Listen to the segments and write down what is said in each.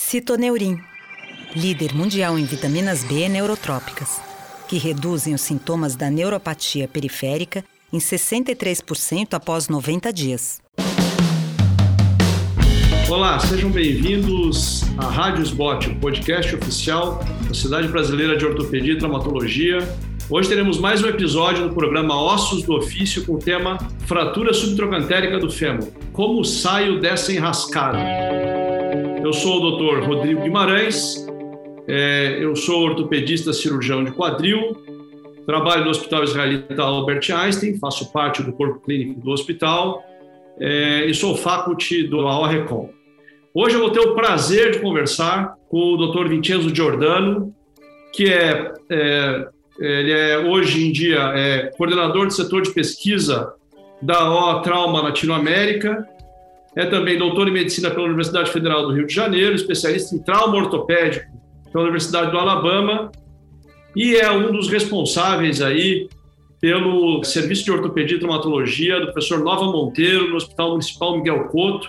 Citoneurim, líder mundial em vitaminas B neurotrópicas, que reduzem os sintomas da neuropatia periférica em 63% após 90 dias. Olá, sejam bem-vindos à Rádio Sbot, o podcast oficial da Sociedade Brasileira de Ortopedia e Traumatologia. Hoje teremos mais um episódio do programa Ossos do Ofício com o tema Fratura subtrocantérica do fêmur. Como saio dessa enrascada? Eu sou o Dr. Rodrigo Guimarães, é, eu sou ortopedista cirurgião de quadril, trabalho no Hospital Israelita Albert Einstein, faço parte do corpo clínico do hospital é, e sou faculty do AORECOM. Hoje eu vou ter o prazer de conversar com o Dr. Vincenzo Giordano, que é, é, ele é hoje em dia é coordenador do setor de pesquisa da O Trauma Latinoamérica é também doutor em medicina pela Universidade Federal do Rio de Janeiro, especialista em trauma ortopédico pela Universidade do Alabama e é um dos responsáveis aí pelo serviço de ortopedia e traumatologia do professor Nova Monteiro no Hospital Municipal Miguel Couto,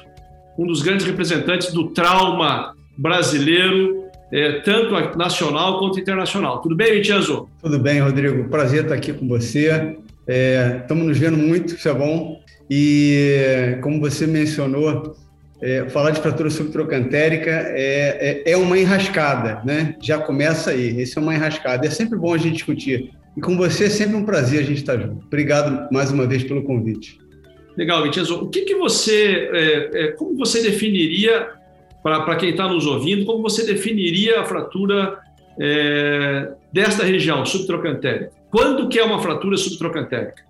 um dos grandes representantes do trauma brasileiro, é, tanto nacional quanto internacional. Tudo bem, Vincenzo? Tudo bem, Rodrigo. Prazer estar aqui com você. É, estamos nos vendo muito, isso é bom. E, como você mencionou, é, falar de fratura subtrocantérica é, é, é, uma enrascada, né? Já começa aí, esse é uma enrascada. É sempre bom a gente discutir. E com você é sempre um prazer a gente estar junto. Obrigado mais uma vez pelo convite. Legal, Vitienzo. O que, que você, é, é, como você definiria, para quem está nos ouvindo, como você definiria a fratura é, desta região subtrocantérica? Quando que é uma fratura subtrocantérica?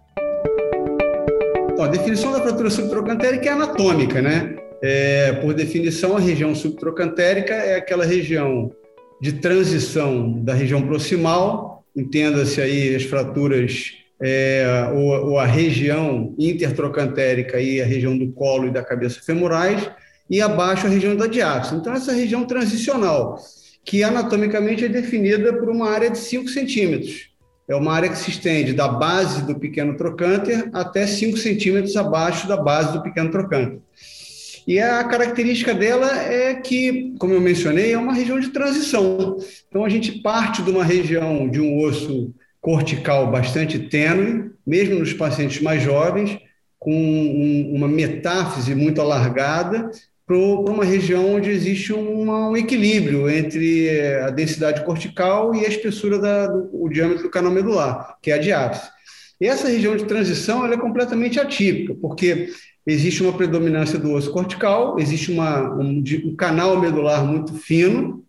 A definição da fratura subtrocantérica é anatômica, né? É, por definição, a região subtrocantérica é aquela região de transição da região proximal, entenda-se aí as fraturas é, ou, ou, a região intertrocantérica e a região do colo e da cabeça femorais, e abaixo a região da diástase. Então, essa região transicional, que anatomicamente é definida por uma área de 5 centímetros, é uma área que se estende da base do pequeno trocânter até 5 centímetros abaixo da base do pequeno trocânter. E a característica dela é que, como eu mencionei, é uma região de transição. Então, a gente parte de uma região de um osso cortical bastante tênue, mesmo nos pacientes mais jovens, com um, uma metáfise muito alargada, para uma região onde existe um equilíbrio entre eh, a densidade cortical e a espessura da, do diâmetro do canal medular, que é a diápse. E essa região de transição ela é completamente atípica, porque existe uma predominância do osso cortical, existe uma, um, um canal medular muito fino,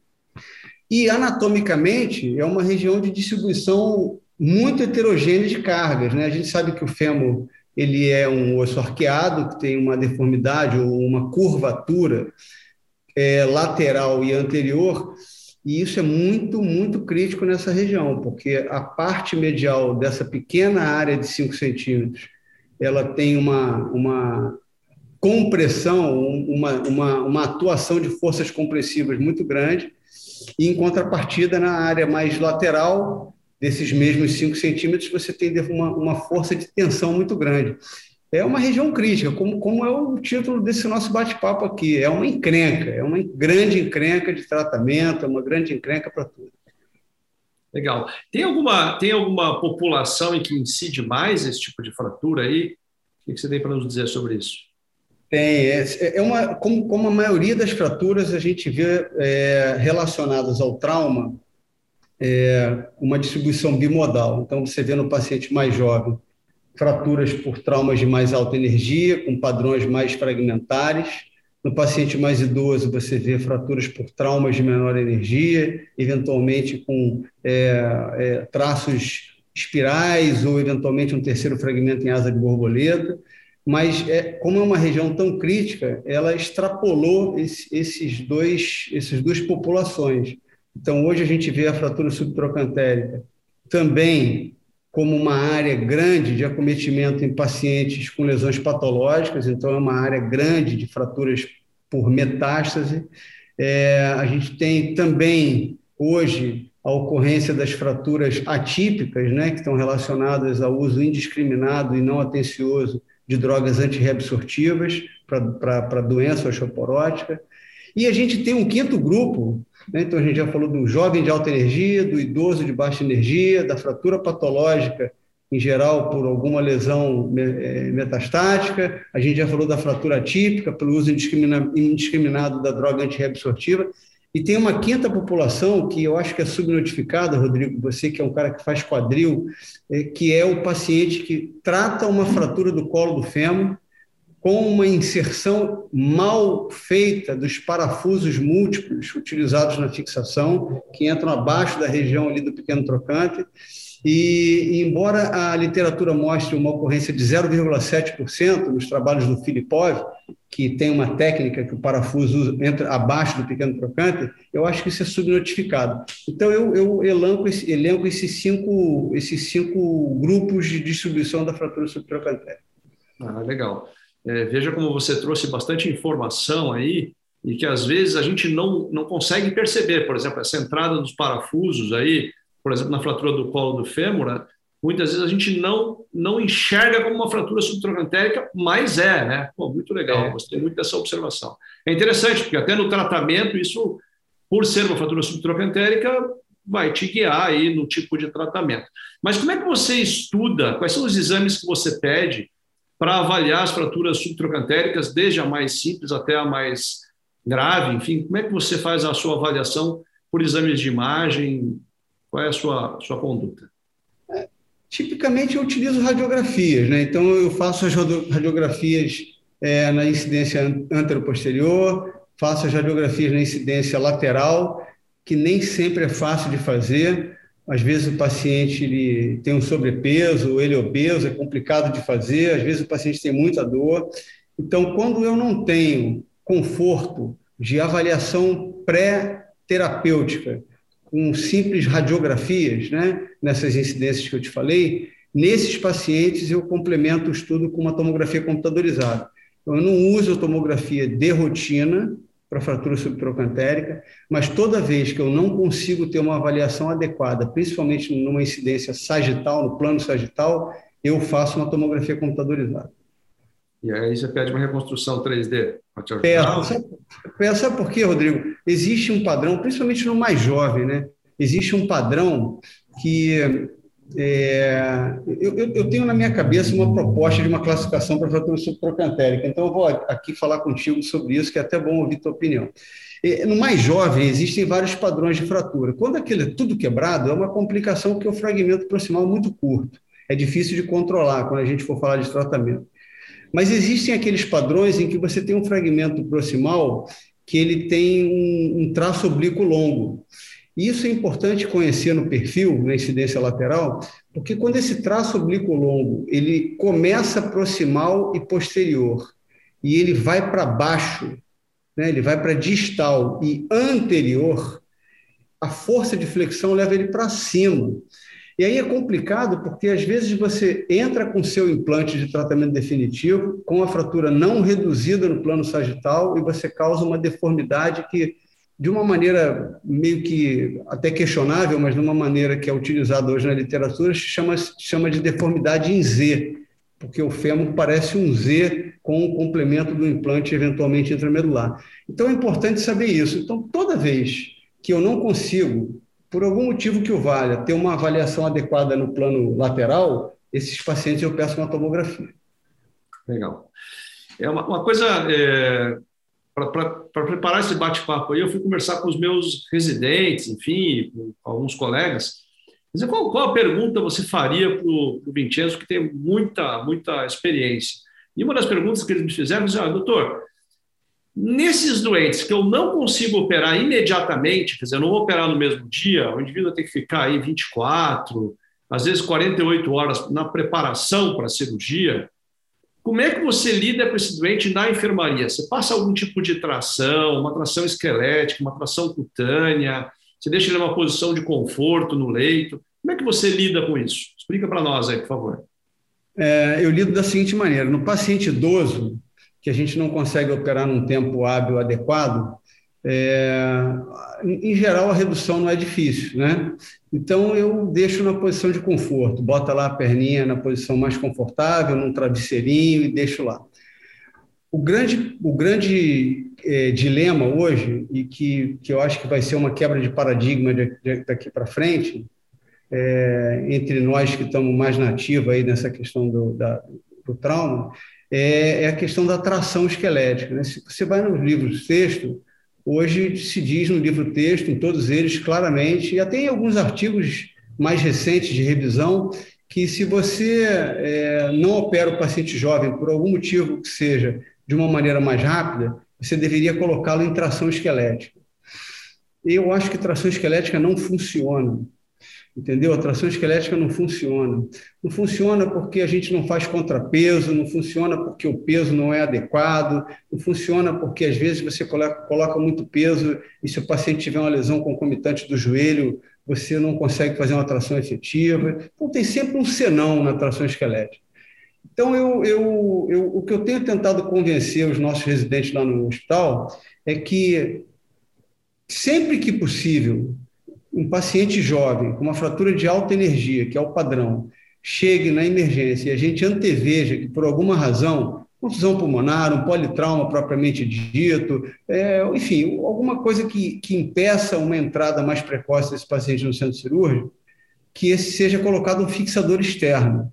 e anatomicamente é uma região de distribuição muito heterogênea de cargas. Né? A gente sabe que o fêmur ele é um osso arqueado, que tem uma deformidade ou uma curvatura é, lateral e anterior, e isso é muito, muito crítico nessa região, porque a parte medial dessa pequena área de 5 centímetros, ela tem uma, uma compressão, uma, uma, uma atuação de forças compressivas muito grande, e em contrapartida, na área mais lateral, desses mesmos 5 centímetros, você tem uma, uma força de tensão muito grande. É uma região crítica, como, como é o título desse nosso bate-papo aqui. É uma encrenca, é uma grande encrenca de tratamento, é uma grande encrenca para tudo. Legal. Tem alguma, tem alguma população em que incide mais esse tipo de fratura aí? O que você tem para nos dizer sobre isso? Tem. É, é uma, como, como a maioria das fraturas a gente vê é, relacionadas ao trauma, é, uma distribuição bimodal. Então, você vê no paciente mais jovem fraturas por traumas de mais alta energia, com padrões mais fragmentares. No paciente mais idoso, você vê fraturas por traumas de menor energia, eventualmente com é, é, traços espirais ou, eventualmente, um terceiro fragmento em asa de borboleta. Mas, é, como é uma região tão crítica, ela extrapolou esse, esses dois, essas duas populações. Então, hoje a gente vê a fratura subtrocantérica também como uma área grande de acometimento em pacientes com lesões patológicas, então é uma área grande de fraturas por metástase. É, a gente tem também, hoje, a ocorrência das fraturas atípicas, né, que estão relacionadas ao uso indiscriminado e não atencioso de drogas antirreabsortivas para doença osteoporótica. E a gente tem um quinto grupo, né? então a gente já falou do jovem de alta energia, do idoso de baixa energia, da fratura patológica em geral por alguma lesão é, metastática, a gente já falou da fratura típica, pelo uso indiscriminado da droga antirreabsortiva, e tem uma quinta população que eu acho que é subnotificada, Rodrigo, você que é um cara que faz quadril, é, que é o paciente que trata uma fratura do colo do fêmur com uma inserção mal feita dos parafusos múltiplos utilizados na fixação, que entram abaixo da região ali do pequeno trocante, e, embora a literatura mostre uma ocorrência de 0,7% nos trabalhos do Filipov, que tem uma técnica que o parafuso entra abaixo do pequeno trocante, eu acho que isso é subnotificado. Então, eu, eu elenco, esse, elenco esses, cinco, esses cinco grupos de distribuição da fratura subtrocantérica. Ah, legal. É, veja como você trouxe bastante informação aí e que às vezes a gente não, não consegue perceber, por exemplo, essa entrada dos parafusos aí, por exemplo, na fratura do colo do fêmur, né, muitas vezes a gente não, não enxerga como uma fratura subtroncantérica, mas é, né? Pô, muito legal, é. gostei muito dessa observação. É interessante, porque até no tratamento, isso, por ser uma fratura subtroncantérica, vai te guiar aí no tipo de tratamento. Mas como é que você estuda, quais são os exames que você pede para avaliar as fraturas subtroncantéricas, desde a mais simples até a mais grave, enfim, como é que você faz a sua avaliação por exames de imagem, qual é a sua, sua conduta? É, tipicamente eu utilizo radiografias, né? Então eu faço as radiografias é, na incidência anteroposterior, faço as radiografias na incidência lateral, que nem sempre é fácil de fazer. Às vezes o paciente ele tem um sobrepeso, ele é obeso, é complicado de fazer, às vezes o paciente tem muita dor. Então, quando eu não tenho conforto de avaliação pré-terapêutica com simples radiografias, né, nessas incidências que eu te falei, nesses pacientes eu complemento o estudo com uma tomografia computadorizada. Então, eu não uso tomografia de rotina para fratura subtrocantérica, mas toda vez que eu não consigo ter uma avaliação adequada, principalmente numa incidência sagital, no plano sagital, eu faço uma tomografia computadorizada. E aí você pede uma reconstrução 3D para te ajudar? Peço, sabe por quê, Rodrigo? Existe um padrão, principalmente no mais jovem, né? Existe um padrão que é, eu, eu, tenho na minha cabeça uma proposta de uma classificação para fratura subtrocantérica, então eu vou aqui falar contigo sobre isso, que é até bom ouvir tua opinião. No mais jovem, existem vários padrões de fratura. Quando aquilo é tudo quebrado, é uma complicação porque o fragmento proximal é muito curto. É difícil de controlar quando a gente for falar de tratamento. Mas existem aqueles padrões em que você tem um fragmento proximal que ele tem um, um traço oblíquo longo. E isso é importante conhecer no perfil, na incidência lateral, porque quando esse traço oblíquo longo ele começa proximal e posterior e ele vai para baixo, né, ele vai para distal e anterior, a força de flexão leva ele para cima. E aí é complicado porque às vezes você entra com seu implante de tratamento definitivo, com a fratura não reduzida no plano sagital, e você causa uma deformidade que, de uma maneira meio que até questionável, mas de uma maneira que é utilizada hoje na literatura, se chama, chama de deformidade em Z, porque o fêmur parece um Z com o complemento do implante eventualmente intramedular. Então é importante saber isso. Então, toda vez que eu não consigo por algum motivo que o valha, ter uma avaliação adequada no plano lateral, esses pacientes eu peço uma tomografia. Legal. É uma, uma coisa, é, para preparar esse bate-papo aí, eu fui conversar com os meus residentes, enfim, com alguns colegas. Mas qual, qual a pergunta você faria para o Vincenzo, que tem muita, muita experiência? E uma das perguntas que eles me fizeram, disse, ah, doutor, Nesses doentes que eu não consigo operar imediatamente, quer dizer, eu não vou operar no mesmo dia, o indivíduo tem que ficar aí 24, às vezes 48 horas na preparação para a cirurgia. Como é que você lida com esse doente na enfermaria? Você passa algum tipo de tração, uma tração esquelética, uma tração cutânea? Você deixa ele numa posição de conforto no leito? Como é que você lida com isso? Explica para nós aí, por favor. É, eu lido da seguinte maneira: no paciente idoso, que a gente não consegue operar num tempo hábil adequado, é, em geral a redução não é difícil, né? Então eu deixo na posição de conforto, bota lá a perninha na posição mais confortável, num travesseirinho e deixo lá. O grande, o grande é, dilema hoje, e que, que eu acho que vai ser uma quebra de paradigma de, de, daqui para frente, é, entre nós que estamos mais nativos aí nessa questão do, da, do trauma, é, é, a questão da tração esquelética. Né? Se você vai nos livros de texto, hoje se diz no livro texto, em todos eles, claramente, e até em alguns artigos mais recentes de revisão, que se você é, não opera o paciente jovem por algum motivo que seja de uma maneira mais rápida, você deveria colocá-lo em tração esquelética. Eu acho que tração esquelética não funciona entendeu? A tração esquelética não funciona. Não funciona porque a gente não faz contrapeso, não funciona porque o peso não é adequado, não funciona porque às vezes você coloca, muito peso e se o paciente tiver uma lesão concomitante do joelho, você não consegue fazer uma tração efetiva. Então tem sempre um senão na tração esquelética. Então, eu, eu, eu, o que eu tenho tentado convencer os nossos residentes lá no hospital é que, sempre que possível, um paciente jovem com uma fratura de alta energia, que é o padrão, chegue na emergência e a gente anteveja que, por alguma razão, contusão pulmonar, um politrauma propriamente dito, é, enfim, alguma coisa que, que impeça uma entrada mais precoce desse paciente no centro cirúrgico, que esse seja colocado um fixador externo.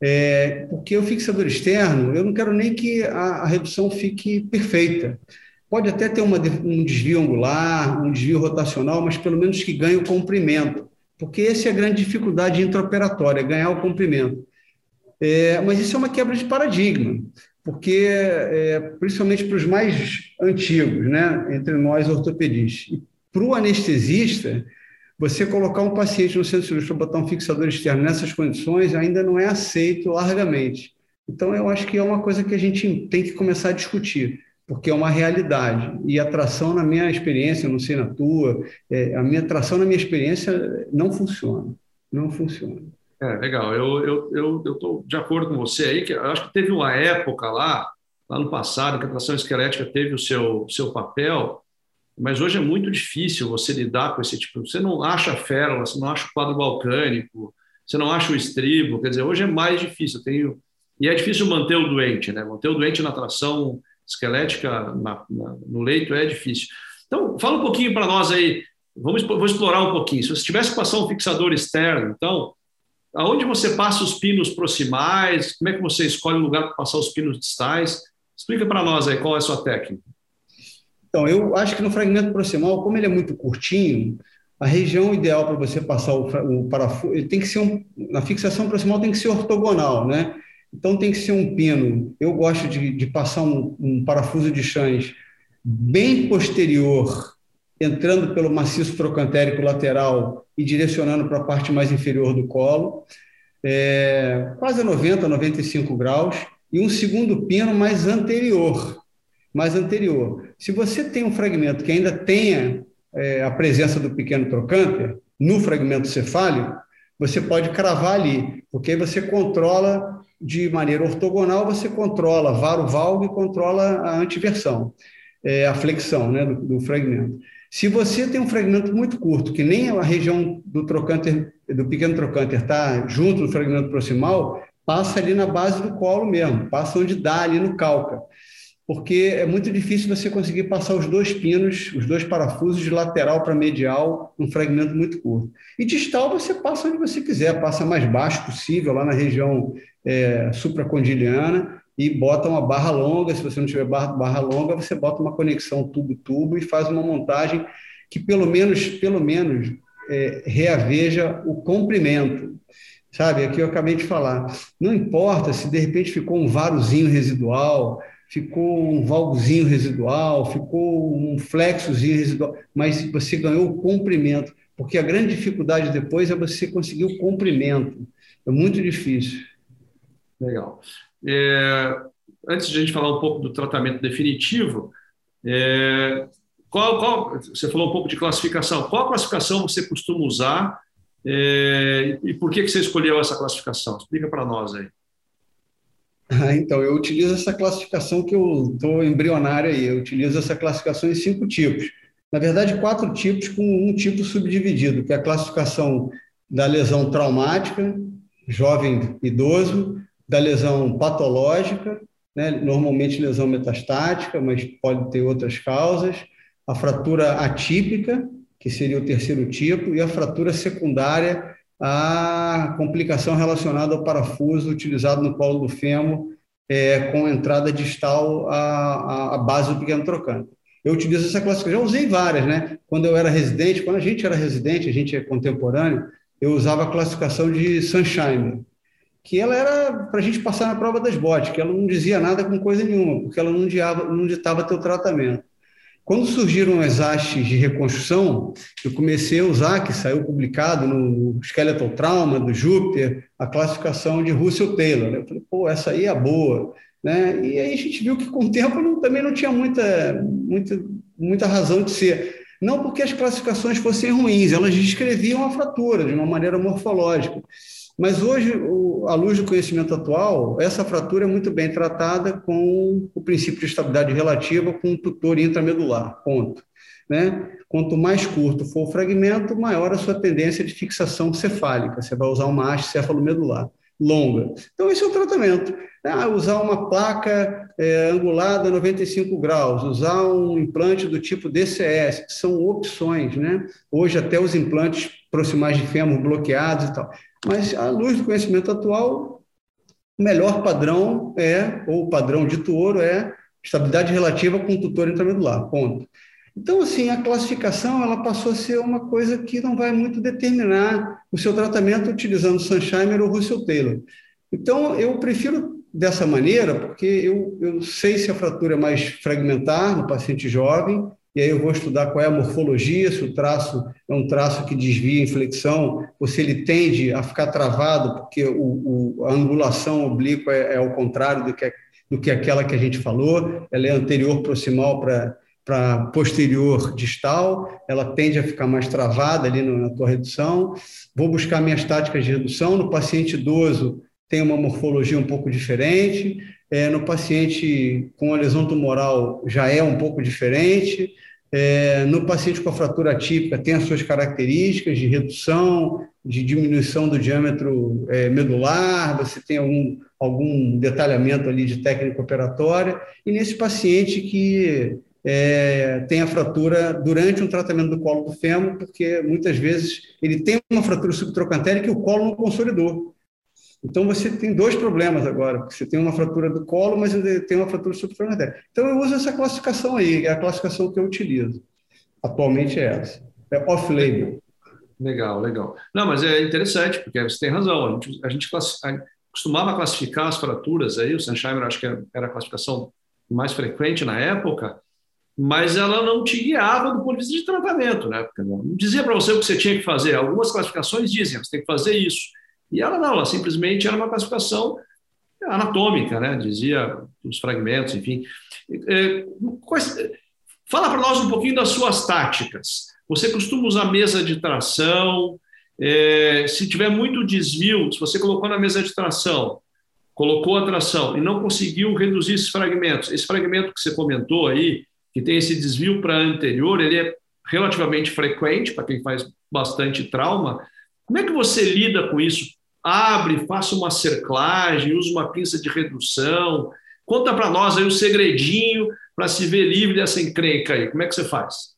É, porque o fixador externo, eu não quero nem que a, a redução fique perfeita. Pode até ter uma, um desvio angular, um desvio rotacional, mas pelo menos que ganhe o comprimento, porque essa é a grande dificuldade intraoperatória, ganhar o comprimento. É, mas isso é uma quebra de paradigma, porque, é, principalmente para os mais antigos, né, entre nós ortopedistas, e para o anestesista, você colocar um paciente no centro cirúrgico para botar um fixador externo nessas condições ainda não é aceito largamente. Então, eu acho que é uma coisa que a gente tem que começar a discutir porque é uma realidade. E a tração, na minha experiência, não sei na tua, é, a minha tração, na minha experiência, não funciona. Não funciona. É, legal. Eu estou eu, eu, eu de acordo com você aí, que acho que teve uma época lá, lá no passado, que a tração esquelética teve o seu, seu papel, mas hoje é muito difícil você lidar com esse tipo. Você não acha férula, você não acha o quadro balcânico, você não acha o estribo. Quer dizer, hoje é mais difícil. Tenho... E é difícil manter o doente, né? Manter o doente na tração esquelética na, na, no leito é difícil. Então, fala um pouquinho para nós aí, vamos vou explorar um pouquinho. Se você tivesse que passar um fixador externo, então, aonde você passa os pinos proximais? Como é que você escolhe o lugar para passar os pinos distais? Explica para nós aí qual é a sua técnica. Então, eu acho que no fragmento proximal, como ele é muito curtinho, a região ideal para você passar o, o parafuso, ele tem que ser um, na fixação proximal tem que ser ortogonal, né? Então tem que ser um pino. Eu gosto de, de passar um, um, parafuso de chãs bem posterior, entrando pelo maciço trocantérico lateral e direcionando para a parte mais inferior do colo, é, quase a 90, 95 graus, e um segundo pino mais anterior. Mais anterior. Se você tem um fragmento que ainda tenha é, a presença do pequeno trocânter no fragmento cefálico, você pode cravar ali, porque aí você controla de maneira ortogonal, você controla varo-valgo e controla a antiversão, é, a flexão né, do, do, fragmento. Se você tem um fragmento muito curto, que nem a região do trocânter, do pequeno trocânter está junto do fragmento proximal, passa ali na base do colo mesmo, passa onde dá ali no calca porque é muito difícil você conseguir passar os dois pinos, os dois parafusos de lateral para medial, num fragmento muito curto. E distal você passa onde você quiser, passa mais baixo possível, lá na região é, supracondiliana, e bota uma barra longa. Se você não tiver barra, barra longa, você bota uma conexão tubo-tubo e faz uma montagem que pelo menos, pelo menos, é, reaveja o comprimento. Sabe, aqui eu acabei de falar. Não importa se de repente ficou um varozinho residual, ficou um valgozinho residual, ficou um flexozinho residual, mas você ganhou o comprimento, porque a grande dificuldade depois é você conseguir o comprimento. É muito difícil. Legal. É, antes de a gente falar um pouco do tratamento definitivo, é, qual, qual, você falou um pouco de classificação. Qual classificação você costuma usar é, e por que, que você escolheu essa classificação? Explica para nós aí. Ah, então, eu utilizo essa classificação que eu estou embrionária aí. Eu utilizo essa classificação em cinco tipos. Na verdade, quatro tipos com um tipo subdividido, que é a classificação da lesão traumática, jovem idoso, da lesão patológica, né? normalmente lesão metastática, mas pode ter outras causas, a fratura atípica, que seria o terceiro tipo, e a fratura secundária, a complicação relacionada ao parafuso utilizado no colo do fêmur, é, com entrada distal à, à base do pequeno trocante. Eu utilizo essa classificação, já usei várias, né? Quando eu era residente, quando a gente era residente, a gente é contemporâneo, eu usava a classificação de Sunshine, que ela era para a gente passar na prova das botes, que ela não dizia nada com coisa nenhuma, porque ela não, diava, não ditava teu tratamento. Quando surgiram as hastes de reconstrução, eu comecei a usar, que saiu publicado no Skeletal Trauma, do Júpiter, a classificação de Russell Taylor. Eu falei, pô, essa aí é boa. Né? E aí a gente viu que com o tempo não, também não tinha muita, muita, muita razão de ser. Não porque as classificações fossem ruins, elas descreviam a fratura de uma maneira morfológica. Mas hoje, à luz do conhecimento atual, essa fratura é muito bem tratada com o princípio de estabilidade relativa com o tutor intramedular, ponto. Né? Quanto mais curto for o fragmento, maior a sua tendência de fixação cefálica. Você vai usar uma haste cefalomedular longa. Então, esse é o tratamento. Ah, usar uma placa é, angulada 95 graus, usar um implante do tipo DCS, são opções, né? Hoje, até os implantes proximais de fêmur bloqueados e tal. Mas, à luz do conhecimento atual, o melhor padrão é, ou o padrão dito ouro é estabilidade relativa com tutor intramedular, ponto. Então, assim, a classificação ela passou a ser uma coisa que não vai muito determinar o seu tratamento utilizando Sunshiner ou Russell Taylor. Então, eu prefiro dessa maneira, porque eu, eu sei se a fratura é mais fragmentar no paciente jovem, e aí eu vou estudar qual é a morfologia, se o traço é um traço que desvia em flexão, ou se ele tende a ficar travado, porque o, o, a angulação oblíqua é, é ao contrário do que, do que aquela que a gente falou, ela é anterior proximal para para posterior distal, ela tende a ficar mais travada ali na tua redução. Vou buscar minhas táticas de redução. No paciente idoso, tem uma morfologia um pouco diferente. É, no paciente com a lesão tumoral, já é um pouco diferente. É, no paciente com a fratura atípica, tem as suas características de redução, de diminuição do diâmetro é, medular, você tem algum, algum detalhamento ali de técnica operatória, e nesse paciente que é, tem a fratura durante um tratamento do colo do fêmur, porque muitas vezes ele tem uma fratura subtrocantérica e o colo não consolidou. Então você tem dois problemas agora, porque você tem uma fratura do colo, mas tem uma fratura subfrontal. Então eu uso essa classificação aí, é a classificação que eu utilizo. Atualmente é essa. É off-label. Legal, legal. Não, mas é interessante, porque você tem razão. A gente, a gente costumava classificar as fraturas aí, o Sunshine acho que era a classificação mais frequente na época, mas ela não te guiava do ponto de vista de tratamento, né? Porque não dizia para você o que você tinha que fazer. Algumas classificações dizem, você tem que fazer isso. E ela não, ela simplesmente era uma classificação anatômica, né? dizia os fragmentos, enfim. É, fala para nós um pouquinho das suas táticas. Você costuma usar mesa de tração? É, se tiver muito desvio, se você colocou na mesa de tração, colocou a tração e não conseguiu reduzir esses fragmentos, esse fragmento que você comentou aí, que tem esse desvio para anterior, ele é relativamente frequente para quem faz bastante trauma. Como é que você lida com isso? Abre, faça uma cerclagem, use uma pinça de redução. Conta para nós aí o segredinho para se ver livre dessa encrenca aí. Como é que você faz?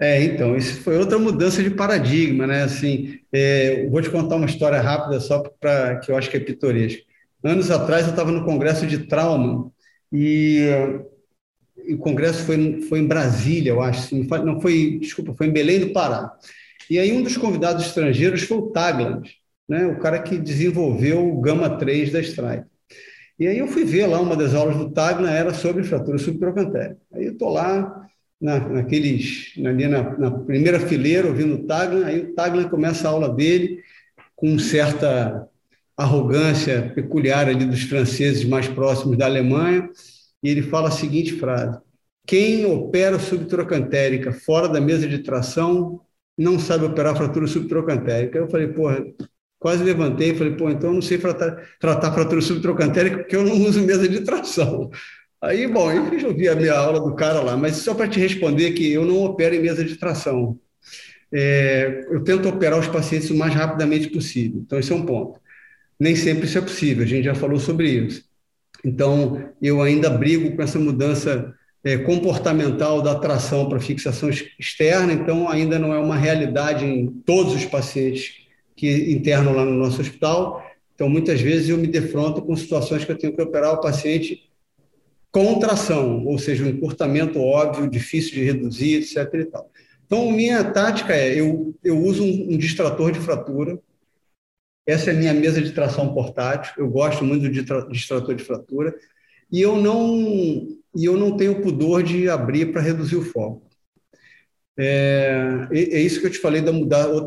É, então, isso foi outra mudança de paradigma, né? Assim, é, vou te contar uma história rápida só para que eu acho que é pitoresca. Anos atrás eu estava no congresso de trauma e, e, o congresso foi, foi em Brasília, eu acho. Não foi, desculpa, foi em Belém do Pará. E aí um dos convidados estrangeiros foi o Tagland né, o cara que desenvolveu o Gama 3 da Stripe. E aí eu fui ver lá uma das aulas do Tagna, era sobre fratura subtrocantérica. Aí eu estou lá, na, naqueles, ali na, na, primeira fileira, ouvindo o Tagna, aí o Tagna começa a aula dele com certa arrogância peculiar ali dos franceses mais próximos da Alemanha, e ele fala a seguinte frase: quem opera subtrocantérica fora da mesa de tração não sabe operar fratura subtrocantérica. Eu falei, porra, Quase levantei e falei, pô, então eu não sei tratar, tratar fratura subtrocantérica porque eu não uso mesa de tração. Aí, bom, eu resolvi a minha aula do cara lá, mas só para te responder que eu não opero em mesa de tração. É, eu tento operar os pacientes o mais rapidamente possível. Então, esse é um ponto. Nem sempre isso é possível, a gente já falou sobre isso. Então, eu ainda brigo com essa mudança é, comportamental da tração para fixação externa, então ainda não é uma realidade em todos os pacientes que internam lá no nosso hospital. Então, muitas vezes eu me defronto com situações que eu tenho que operar o paciente com tração, ou seja, um encurtamento óbvio, difícil de reduzir, etc. E tal. Então, minha tática é, eu, eu uso um, um distrator de fratura, essa é a minha mesa de tração portátil, eu gosto muito do distrator de fratura, e eu não e eu não tenho pudor de abrir para reduzir o foco. É, é, isso que eu te falei da,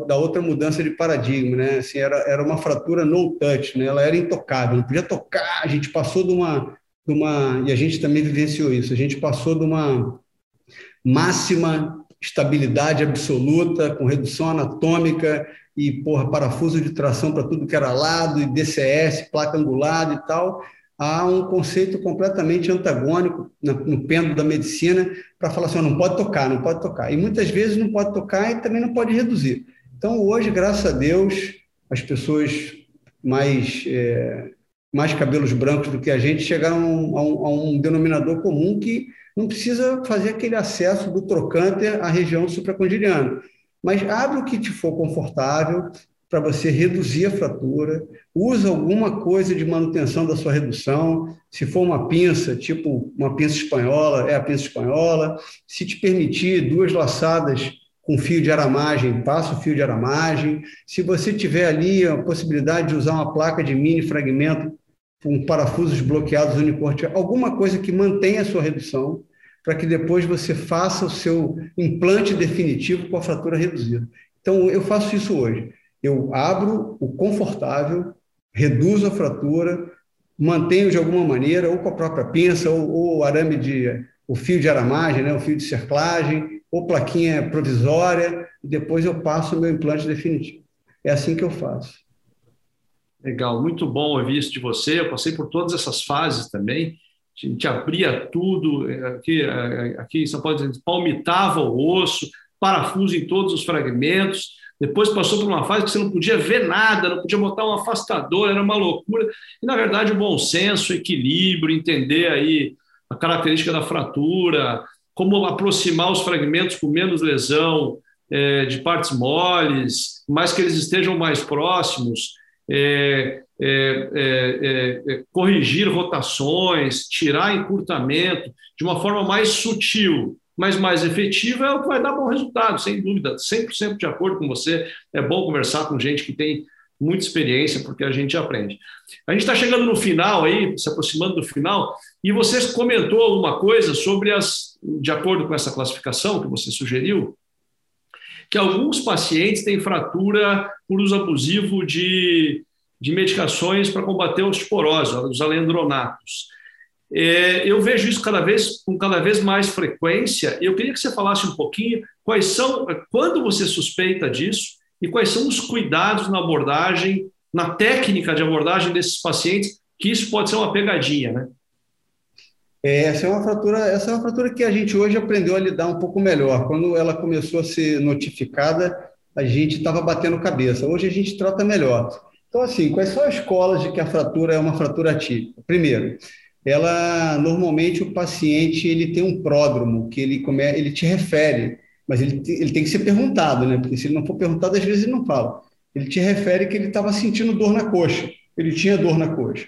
da, outra mudança de paradigma, né? Assim, era, era uma fratura no touch, né? Ela era intocável, não podia tocar. A gente passou de uma, de uma e a gente também vivenciou isso. A gente passou de uma máxima estabilidade absoluta, com redução anatômica e porra, parafuso de tração para tudo que era lado, e DCS, placa angulada e tal, há um conceito completamente antagônico no pêndulo da medicina para falar assim, não pode tocar, não pode tocar. E muitas vezes não pode tocar e também não pode reduzir. Então, hoje, graças a Deus, as pessoas mais, é, mais cabelos brancos do que a gente chegaram a um, a um denominador comum que não precisa fazer aquele acesso do trocante à região supracondiliana. Mas abre o que te for confortável, para você reduzir a fratura, usa alguma coisa de manutenção da sua redução, se for uma pinça, tipo uma pinça espanhola, é a pinça espanhola, se te permitir duas laçadas com fio de aramagem, passa o fio de aramagem, se você tiver ali a possibilidade de usar uma placa de mini fragmento com parafusos bloqueados unicorte, alguma coisa que mantenha a sua redução, para que depois você faça o seu implante definitivo com a fratura reduzida. Então, eu faço isso hoje eu abro o confortável, reduzo a fratura, mantenho de alguma maneira, ou com a própria pinça, ou, ou arame de o fio de aramagem, né, o fio de cerclagem, ou plaquinha provisória, e depois eu passo o meu implante definitivo. É assim que eu faço. Legal, muito bom ouvir isso de você. Eu passei por todas essas fases também. A gente abria tudo, aqui, aqui em São Paulo, palmitava o osso, parafuso em todos os fragmentos, depois passou por uma fase que você não podia ver nada, não podia botar um afastador, era uma loucura. E, na verdade, o bom senso, o equilíbrio, entender aí a característica da fratura, como aproximar os fragmentos com menos lesão é, de partes moles, mais que eles estejam mais próximos, é, é, é, é corrigir rotações, tirar encurtamento de uma forma mais sutil mas mais efetiva é o que vai dar bom resultado, sem dúvida, 100% de acordo com você. É bom conversar com gente que tem muita experiência, porque a gente aprende. A gente está chegando no final aí, se aproximando do final, e você comentou alguma coisa sobre as, de acordo com essa classificação que você sugeriu, que alguns pacientes têm fratura por uso abusivo de, de medicações para combater a osteoporose, os alendronatos. É, eu vejo isso cada vez com cada vez mais frequência. Eu queria que você falasse um pouquinho quais são, quando você suspeita disso e quais são os cuidados na abordagem, na técnica de abordagem desses pacientes, que isso pode ser uma pegadinha, né? É, essa é uma fratura, essa é uma fratura que a gente hoje aprendeu a lidar um pouco melhor. Quando ela começou a ser notificada, a gente estava batendo cabeça. Hoje a gente trata melhor. Então, assim, quais são as escolas de que a fratura é uma fratura atípica? Primeiro, ela normalmente o paciente ele tem um pródromo que ele come, ele te refere, mas ele, ele tem que ser perguntado, né? Porque se ele não for perguntado, às vezes ele não fala. Ele te refere que ele estava sentindo dor na coxa, ele tinha dor na coxa.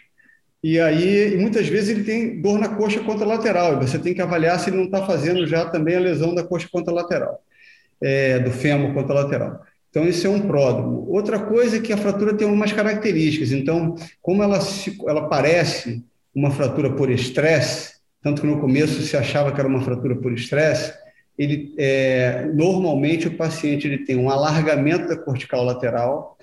E aí, e muitas vezes ele tem dor na coxa contralateral, e você tem que avaliar se ele não está fazendo já também a lesão da coxa contralateral, é, do fêmur contralateral. Então, esse é um pródromo. Outra coisa é que a fratura tem algumas características. Então, como ela, se, ela parece uma fratura por estresse, tanto que no começo se achava que era uma fratura por estresse, ele é, normalmente o paciente ele tem um alargamento da cortical lateral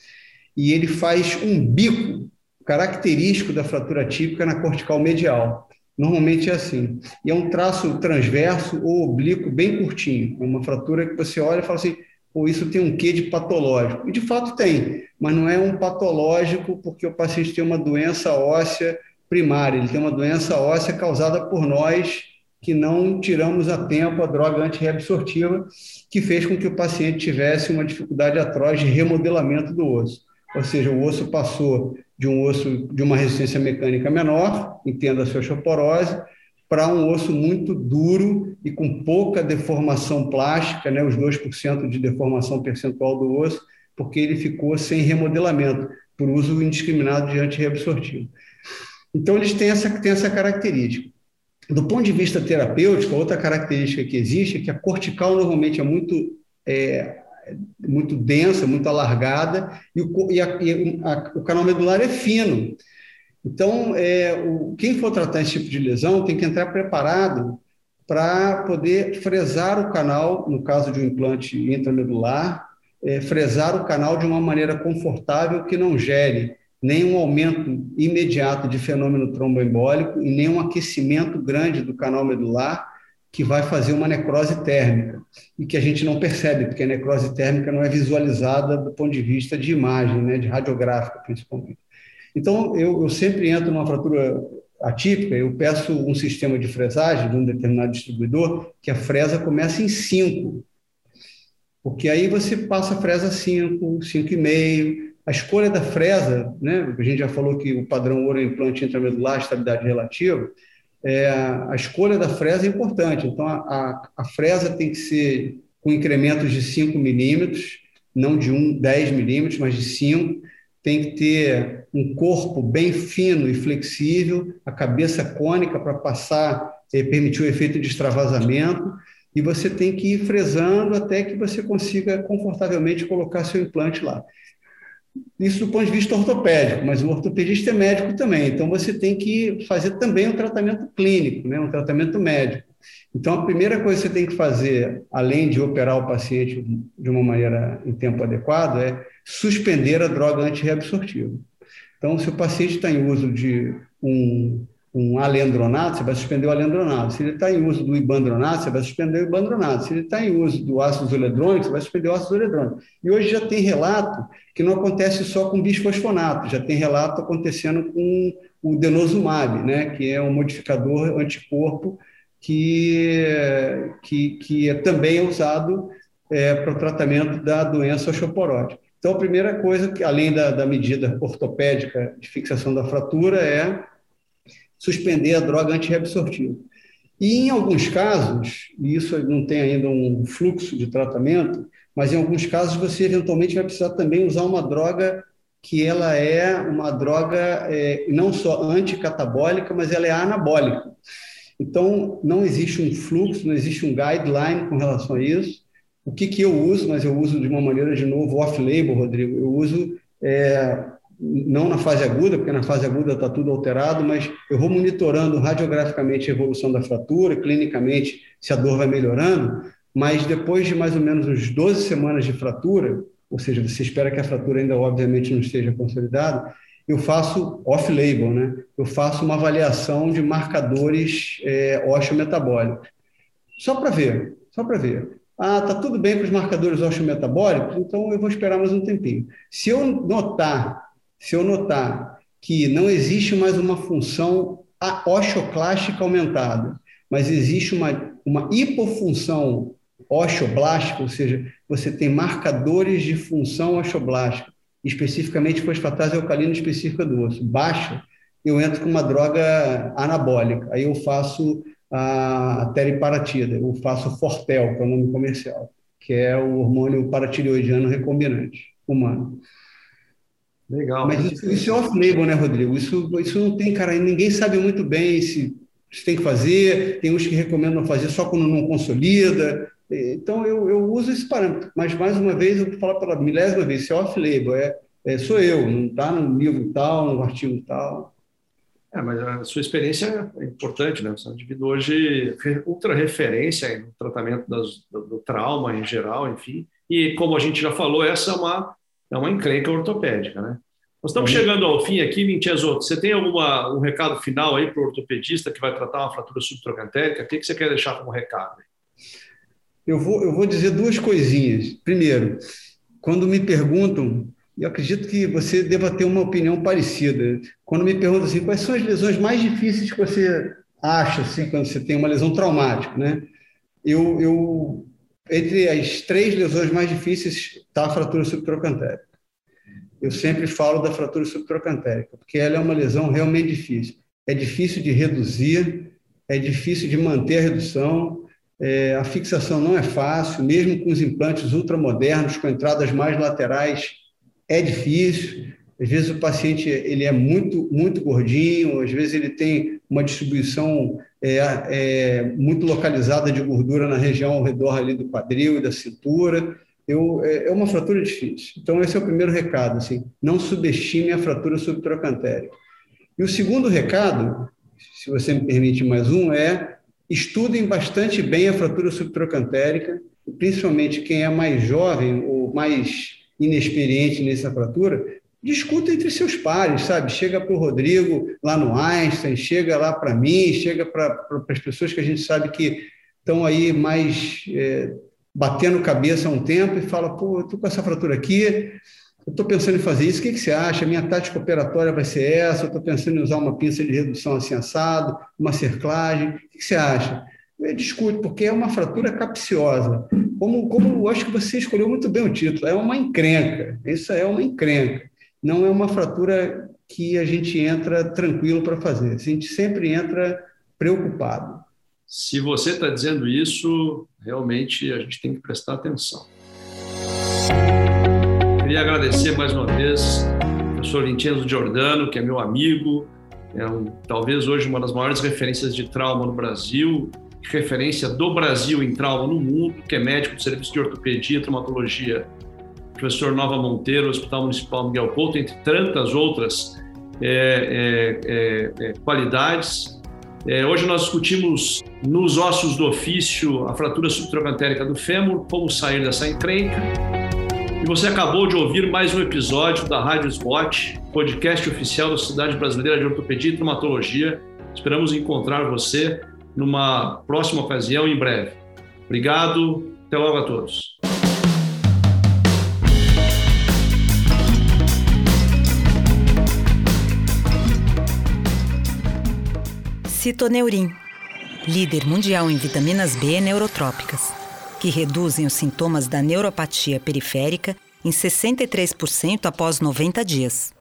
e ele faz um bico característico da fratura típica na cortical medial. Normalmente é assim. E é um traço transverso ou oblíquo bem curtinho. É uma fratura que você olha e fala assim, ou isso tem um quê de patológico. E de fato tem, mas não é um patológico porque o paciente tem uma doença óssea primária, ele tem uma doença óssea causada por nós que não tiramos a tempo a droga antirreabsortiva, que fez com que o paciente tivesse uma dificuldade atroz de remodelamento do osso. Ou seja, o osso passou de um osso de uma resistência mecânica menor, entenda a sua osteoporose, para um osso muito duro e com pouca deformação plástica, né, os 2% de deformação percentual do osso, porque ele ficou sem remodelamento, por uso indiscriminado de antirreabsortivo. Então, eles têm essa, têm essa característica. Do ponto de vista terapêutico, outra característica que existe é que a cortical normalmente é muito, é, muito densa, muito alargada, e, o, e, a, e a, o canal medular é fino. Então, é, o, quem for tratar esse tipo de lesão tem que entrar preparado para poder fresar o canal, no caso de um implante intramedular, é, fresar o canal de uma maneira confortável que não gere nem um aumento imediato de fenômeno tromboembólico e nem um aquecimento grande do canal medular que vai fazer uma necrose térmica e que a gente não percebe, porque a necrose térmica não é visualizada do ponto de vista de imagem, né, de radiográfica principalmente. Então, eu, eu sempre entro numa fratura atípica, eu peço um sistema de fresagem de um determinado distribuidor que a fresa comece em 5, porque aí você passa a fresa 5, 5,5, a escolha da fresa, né, a gente já falou que o padrão ouro é implante intramedular, estabilidade relativa, é, a escolha da fresa é importante. Então, a, a, a fresa tem que ser com incrementos de 5 milímetros, não de 1, 10 milímetros, mas de 5. Tem que ter um corpo bem fino e flexível, a cabeça cônica para passar, e permitir o efeito de extravasamento, e você tem que ir fresando até que você consiga confortavelmente colocar seu implante lá. Isso do ponto de vista ortopédico, mas o ortopedista é médico também, então você tem que fazer também um tratamento clínico, né, um tratamento médico. Então, a primeira coisa que você tem que fazer, além de operar o paciente de uma maneira em tempo adequado, é suspender a droga antirreabsortiva. Então, se o paciente está em uso de um um alendronato, você vai suspender o alendronato. Se ele está em uso do ibandronato, você vai suspender o ibandronato. Se ele está em uso do ácido zoledrônico, você vai suspender o ácido zoledrônico. E hoje já tem relato que não acontece só com bisfosfonato, já tem relato acontecendo com o denosumab, né, que é um modificador anticorpo que, que, que é também é usado é, para o tratamento da doença osteoporótica. Então, a primeira coisa, que além da, da medida ortopédica de fixação da fratura, é suspender a droga antirreabsortiva. E em alguns casos, e isso não tem ainda um fluxo de tratamento, mas em alguns casos você eventualmente vai precisar também usar uma droga que ela é uma droga é, não só anticatabólica, mas ela é anabólica. Então, não existe um fluxo, não existe um guideline com relação a isso. O que, que eu uso, mas eu uso de uma maneira, de novo, off-label, Rodrigo, eu uso é, não na fase aguda, porque na fase aguda está tudo alterado, mas eu vou monitorando radiograficamente a evolução da fratura, clinicamente se a dor vai melhorando, mas depois de mais ou menos uns 12 semanas de fratura, ou seja, você espera que a fratura ainda obviamente não esteja consolidada, eu faço off-label, né? Eu faço uma avaliação de marcadores é, osteometabólicos. Só para ver, só para ver. Ah, tá tudo bem com os marcadores osteometabólicos, então eu vou esperar mais um tempinho. Se eu notar se eu notar que não existe mais uma função osteoclástica aumentada, mas existe uma, uma hipofunção osteoblástica, ou seja, você tem marcadores de função osteoblástica, especificamente fosfatase alcalina específica do osso, baixa, eu entro com uma droga anabólica. Aí eu faço a teriparatida, eu faço Fortel, que é o nome comercial, que é o hormônio paratireoidiano recombinante humano. Legal. Mas isso, isso é off-label, né, Rodrigo? Isso, isso não tem, cara, ninguém sabe muito bem se, se tem que fazer, tem uns que recomendam fazer só quando não consolida. Então, eu, eu uso esse parâmetro. Mas, mais uma vez, eu vou falar pela milésima vez, isso é off-label, é, é, sou eu, não está no livro tal, no artigo tal. É, mas a sua experiência é importante, né? Você é um indivíduo hoje ultra referência no tratamento das, do, do, trauma em geral, enfim. E como a gente já falou, essa é uma é uma encrenca ortopédica, né? Nós estamos uhum. chegando ao fim aqui, Mintiasoto. Você tem alguma, um recado final aí para o ortopedista que vai tratar uma fratura subtrocantérica? O que, que você quer deixar como recado? Eu vou, eu vou dizer duas coisinhas. Primeiro, quando me perguntam, eu acredito que você deva ter uma opinião parecida. Quando me perguntam assim, quais são as lesões mais difíceis que você acha assim, quando você tem uma lesão traumática, né? Eu, eu entre as três lesões mais difíceis está a fratura subtrocantérica. eu sempre falo da fratura subtrocantérica, porque ela é uma lesão realmente difícil. É difícil de reduzir, é difícil de manter a redução, é, a fixação não é fácil, mesmo com os implantes ultramodernos, com entradas mais laterais, é difícil. Às vezes o paciente ele é muito, muito gordinho, às vezes ele tem uma distribuição é, é, muito localizada de gordura na região ao redor ali do quadril e da cintura. Eu, é, é uma fratura difícil. Então, esse é o primeiro recado, assim, não subestime a fratura subtrocantérica. E o segundo recado, se você me permite mais um, é estudem bastante bem a fratura subtrocantérica, principalmente quem é mais jovem ou mais inexperiente nessa fratura, discuta entre seus pares, sabe? Chega para o Rodrigo lá no Einstein, chega lá para mim, chega para as pessoas que a gente sabe que estão aí mais é, batendo cabeça há um tempo e fala, pô, eu estou com essa fratura aqui, eu estou pensando em fazer isso, o que, que você acha? Minha tática operatória vai ser essa, eu estou pensando em usar uma pinça de redução assim assado, uma cerclagem, o que, que você acha? Eu discute, porque é uma fratura capciosa. Como, como eu acho que você escolheu muito bem o título, é uma encrenca, isso é uma encrenca não é uma fratura que a gente entra tranquilo para fazer. A gente sempre entra preocupado. Se você está dizendo isso, realmente a gente tem que prestar atenção. Queria agradecer mais uma vez ao professor Vincenzo Giordano, que é meu amigo, é um, talvez hoje uma das maiores referências de trauma no Brasil, referência do Brasil em trauma no mundo, que é médico do Serviço de Ortopedia e Traumatologia professor Nova Monteiro, Hospital Municipal Miguel Couto, entre tantas outras é, é, é, é qualidades. É, hoje nós discutimos nos ossos do ofício a fratura subtroncantérica do fêmur, como sair dessa encrenca. E você acabou de ouvir mais um episódio da Rádio Spot, podcast oficial da Sociedade Brasileira de Ortopedia e Traumatologia. Esperamos encontrar você numa próxima ocasião em breve. Obrigado, até logo a todos. Citoneurim, líder mundial em vitaminas B neurotrópicas, que reduzem os sintomas da neuropatia periférica em 63% após 90 dias.